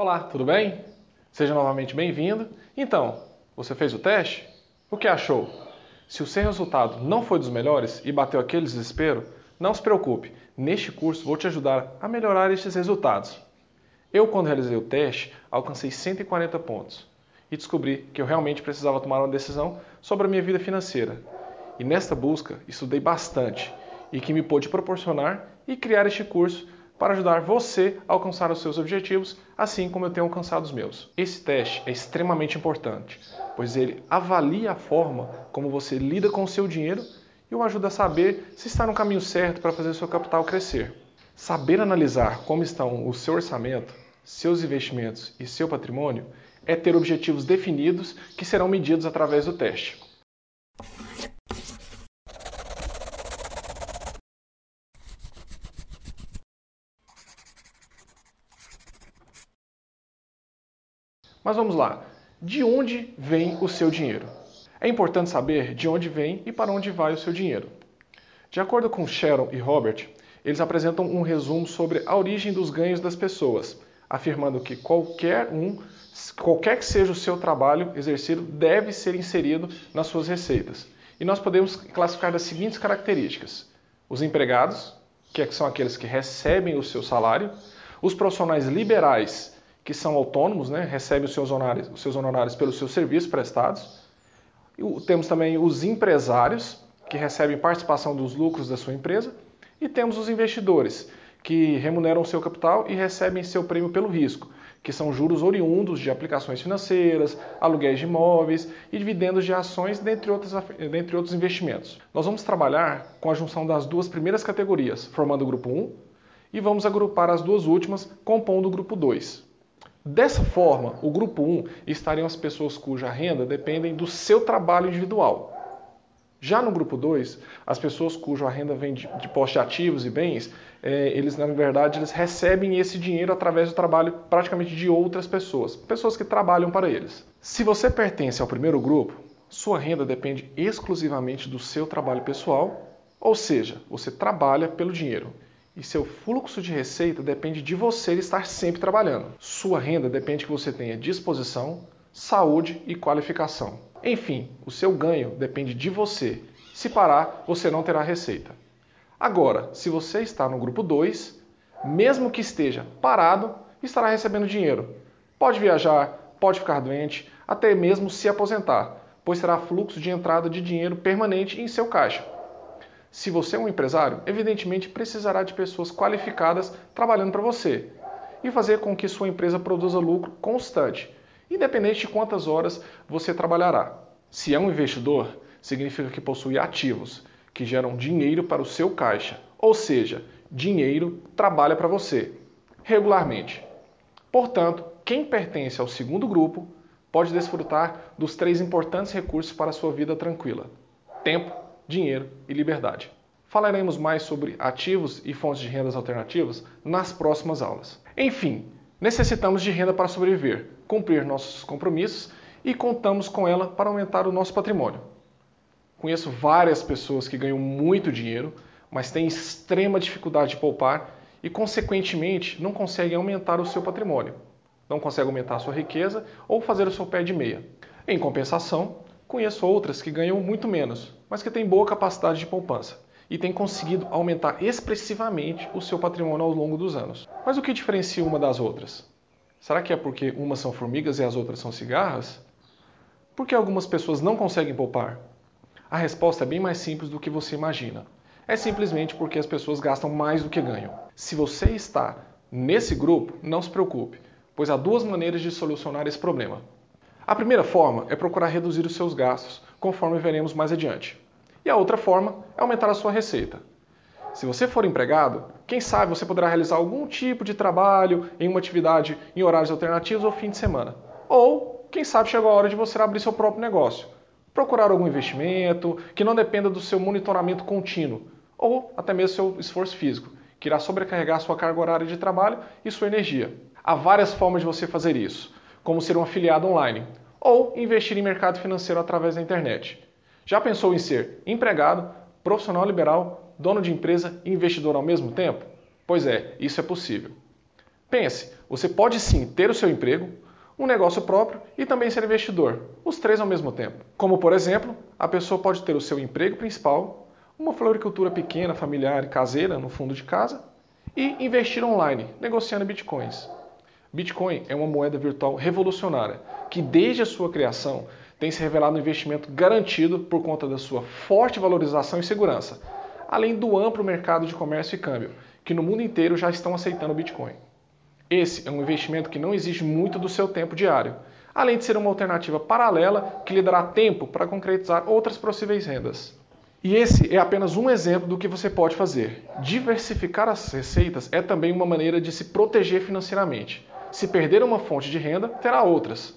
Olá, tudo bem? Seja novamente bem-vindo. Então, você fez o teste? O que achou? Se o seu resultado não foi dos melhores e bateu aquele desespero, não se preocupe. Neste curso vou te ajudar a melhorar estes resultados. Eu, quando realizei o teste, alcancei 140 pontos e descobri que eu realmente precisava tomar uma decisão sobre a minha vida financeira. E nesta busca, estudei bastante e que me pôde proporcionar e criar este curso para ajudar você a alcançar os seus objetivos, assim como eu tenho alcançado os meus. Esse teste é extremamente importante, pois ele avalia a forma como você lida com o seu dinheiro e o ajuda a saber se está no caminho certo para fazer seu capital crescer. Saber analisar como estão o seu orçamento, seus investimentos e seu patrimônio é ter objetivos definidos que serão medidos através do teste. Mas vamos lá. De onde vem o seu dinheiro? É importante saber de onde vem e para onde vai o seu dinheiro. De acordo com Sharon e Robert, eles apresentam um resumo sobre a origem dos ganhos das pessoas, afirmando que qualquer um, qualquer que seja o seu trabalho exercido, deve ser inserido nas suas receitas. E nós podemos classificar das seguintes características: os empregados, que são aqueles que recebem o seu salário, os profissionais liberais, que são autônomos, né, recebem os seus, honorários, os seus honorários pelos seus serviços prestados. E temos também os empresários, que recebem participação dos lucros da sua empresa. E temos os investidores, que remuneram o seu capital e recebem seu prêmio pelo risco, que são juros oriundos de aplicações financeiras, aluguéis de imóveis e dividendos de ações, dentre outros, dentre outros investimentos. Nós vamos trabalhar com a junção das duas primeiras categorias, formando o grupo 1, e vamos agrupar as duas últimas, compondo o grupo 2. Dessa forma, o grupo 1 estariam as pessoas cuja renda dependem do seu trabalho individual. Já no grupo 2, as pessoas cuja renda vem de, de poste de ativos e bens, é, eles na verdade eles recebem esse dinheiro através do trabalho praticamente de outras pessoas, pessoas que trabalham para eles. Se você pertence ao primeiro grupo, sua renda depende exclusivamente do seu trabalho pessoal, ou seja, você trabalha pelo dinheiro e seu fluxo de receita depende de você estar sempre trabalhando. Sua renda depende que você tenha disposição, saúde e qualificação. Enfim, o seu ganho depende de você. Se parar, você não terá receita. Agora, se você está no grupo 2, mesmo que esteja parado, estará recebendo dinheiro. Pode viajar, pode ficar doente, até mesmo se aposentar, pois terá fluxo de entrada de dinheiro permanente em seu caixa. Se você é um empresário, evidentemente precisará de pessoas qualificadas trabalhando para você e fazer com que sua empresa produza lucro constante, independente de quantas horas você trabalhará. Se é um investidor, significa que possui ativos que geram dinheiro para o seu caixa, ou seja, dinheiro trabalha para você regularmente. Portanto, quem pertence ao segundo grupo pode desfrutar dos três importantes recursos para sua vida tranquila: tempo, dinheiro e liberdade. Falaremos mais sobre ativos e fontes de rendas alternativas nas próximas aulas. Enfim, necessitamos de renda para sobreviver, cumprir nossos compromissos e contamos com ela para aumentar o nosso patrimônio. Conheço várias pessoas que ganham muito dinheiro, mas têm extrema dificuldade de poupar e, consequentemente, não conseguem aumentar o seu patrimônio, não conseguem aumentar a sua riqueza ou fazer o seu pé de meia. Em compensação, Conheço outras que ganham muito menos, mas que têm boa capacidade de poupança e têm conseguido aumentar expressivamente o seu patrimônio ao longo dos anos. Mas o que diferencia uma das outras? Será que é porque umas são formigas e as outras são cigarras? Por que algumas pessoas não conseguem poupar? A resposta é bem mais simples do que você imagina. É simplesmente porque as pessoas gastam mais do que ganham. Se você está nesse grupo, não se preocupe, pois há duas maneiras de solucionar esse problema. A primeira forma é procurar reduzir os seus gastos, conforme veremos mais adiante. E a outra forma é aumentar a sua receita. Se você for empregado, quem sabe você poderá realizar algum tipo de trabalho em uma atividade em horários alternativos ou fim de semana. Ou, quem sabe chegou a hora de você abrir seu próprio negócio. Procurar algum investimento que não dependa do seu monitoramento contínuo, ou até mesmo seu esforço físico, que irá sobrecarregar sua carga horária de trabalho e sua energia. Há várias formas de você fazer isso, como ser um afiliado online, ou investir em mercado financeiro através da internet. Já pensou em ser empregado, profissional liberal, dono de empresa e investidor ao mesmo tempo? Pois é, isso é possível. Pense, você pode sim ter o seu emprego, um negócio próprio e também ser investidor, os três ao mesmo tempo. Como, por exemplo, a pessoa pode ter o seu emprego principal, uma floricultura pequena, familiar e caseira no fundo de casa e investir online, negociando bitcoins. Bitcoin é uma moeda virtual revolucionária que, desde a sua criação, tem se revelado um investimento garantido por conta da sua forte valorização e segurança, além do amplo mercado de comércio e câmbio, que no mundo inteiro já estão aceitando Bitcoin. Esse é um investimento que não exige muito do seu tempo diário, além de ser uma alternativa paralela que lhe dará tempo para concretizar outras possíveis rendas. E esse é apenas um exemplo do que você pode fazer. Diversificar as receitas é também uma maneira de se proteger financeiramente. Se perder uma fonte de renda, terá outras.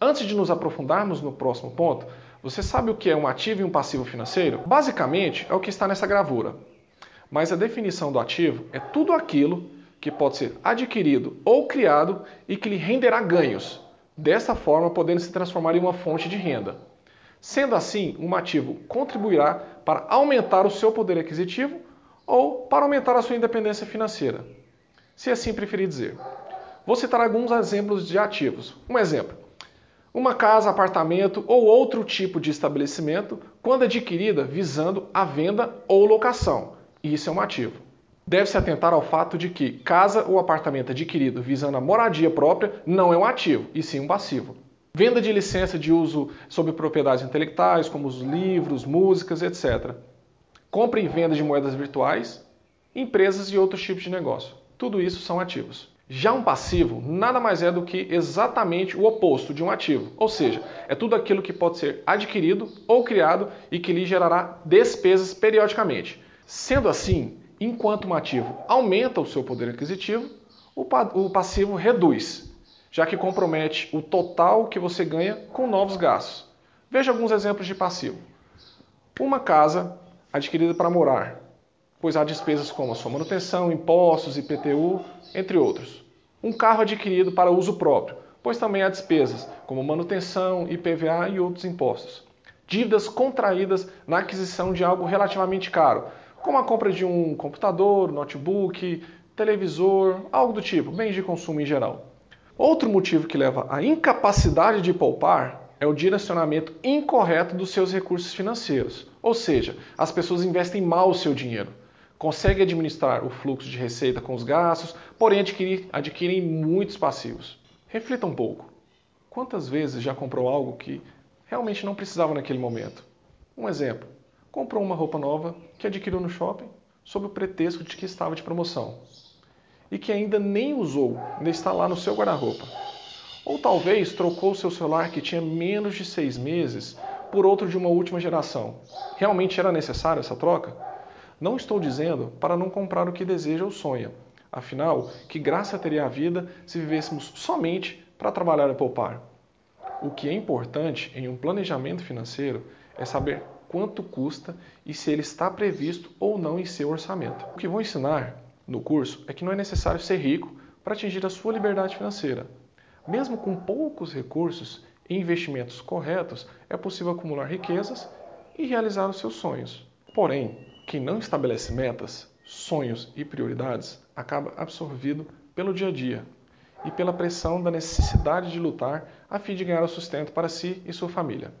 Antes de nos aprofundarmos no próximo ponto, você sabe o que é um ativo e um passivo financeiro? Basicamente, é o que está nessa gravura. Mas a definição do ativo é tudo aquilo que pode ser adquirido ou criado e que lhe renderá ganhos, dessa forma podendo se transformar em uma fonte de renda. Sendo assim, um ativo contribuirá para aumentar o seu poder aquisitivo ou para aumentar a sua independência financeira, se assim preferir dizer. Vou citar alguns exemplos de ativos. Um exemplo: uma casa, apartamento ou outro tipo de estabelecimento, quando adquirida visando a venda ou locação. Isso é um ativo. Deve-se atentar ao fato de que casa ou apartamento adquirido visando a moradia própria não é um ativo, e sim um passivo. Venda de licença de uso sobre propriedades intelectuais, como os livros, músicas, etc. Compra e venda de moedas virtuais, empresas e outros tipos de negócio. Tudo isso são ativos. Já um passivo nada mais é do que exatamente o oposto de um ativo, ou seja, é tudo aquilo que pode ser adquirido ou criado e que lhe gerará despesas periodicamente. Sendo assim, enquanto um ativo aumenta o seu poder aquisitivo, o passivo reduz, já que compromete o total que você ganha com novos gastos. Veja alguns exemplos de passivo. Uma casa adquirida para morar, pois há despesas como a sua manutenção, impostos, IPTU, entre outros. Um carro adquirido para uso próprio, pois também há despesas como manutenção, IPVA e outros impostos. Dívidas contraídas na aquisição de algo relativamente caro, como a compra de um computador, notebook, televisor, algo do tipo, bens de consumo em geral. Outro motivo que leva à incapacidade de poupar é o direcionamento incorreto dos seus recursos financeiros. Ou seja, as pessoas investem mal o seu dinheiro. Conseguem administrar o fluxo de receita com os gastos, porém adquirem muitos passivos. Reflita um pouco. Quantas vezes já comprou algo que realmente não precisava naquele momento? Um exemplo: comprou uma roupa nova que adquiriu no shopping sob o pretexto de que estava de promoção e que ainda nem usou, ainda está lá no seu guarda-roupa. Ou talvez trocou seu celular que tinha menos de seis meses por outro de uma última geração. Realmente era necessária essa troca? Não estou dizendo para não comprar o que deseja ou sonha. Afinal, que graça teria a vida se vivêssemos somente para trabalhar e poupar? O que é importante em um planejamento financeiro é saber quanto custa e se ele está previsto ou não em seu orçamento. O que vou ensinar no curso é que não é necessário ser rico para atingir a sua liberdade financeira. Mesmo com poucos recursos e investimentos corretos, é possível acumular riquezas e realizar os seus sonhos. Porém, quem não estabelece metas, sonhos e prioridades acaba absorvido pelo dia a dia e pela pressão da necessidade de lutar a fim de ganhar o sustento para si e sua família.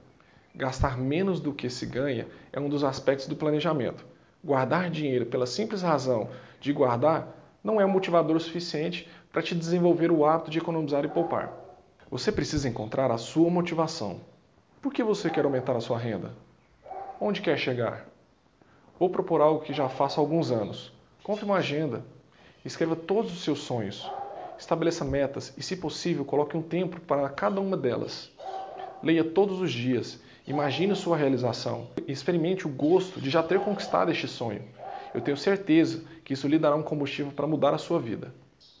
Gastar menos do que se ganha é um dos aspectos do planejamento Guardar dinheiro pela simples razão de guardar não é um motivador suficiente para te desenvolver o hábito de economizar e poupar. Você precisa encontrar a sua motivação. Por que você quer aumentar a sua renda? Onde quer chegar? Vou propor algo que já faço há alguns anos. Compre uma agenda. Escreva todos os seus sonhos. Estabeleça metas e, se possível, coloque um tempo para cada uma delas. Leia todos os dias Imagine sua realização. Experimente o gosto de já ter conquistado este sonho. Eu tenho certeza que isso lhe dará um combustível para mudar a sua vida.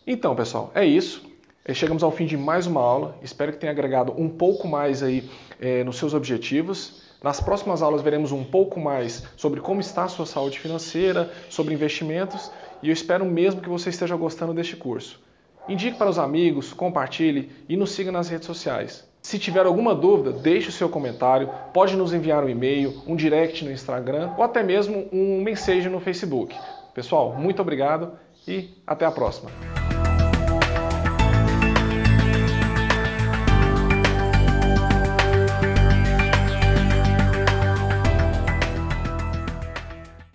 Então, pessoal, é isso. Eh, chegamos ao fim de mais uma aula. Espero que tenha agregado um pouco mais aí é, nos seus objetivos. Nas próximas aulas veremos um pouco mais sobre como está a sua saúde financeira, sobre investimentos e eu espero mesmo que você esteja gostando deste curso. Indique para os amigos, compartilhe e nos siga nas redes sociais. Se tiver alguma dúvida, deixe o seu comentário, pode nos enviar um e-mail, um direct no Instagram ou até mesmo um mensagem no Facebook. Pessoal, muito obrigado e até a próxima.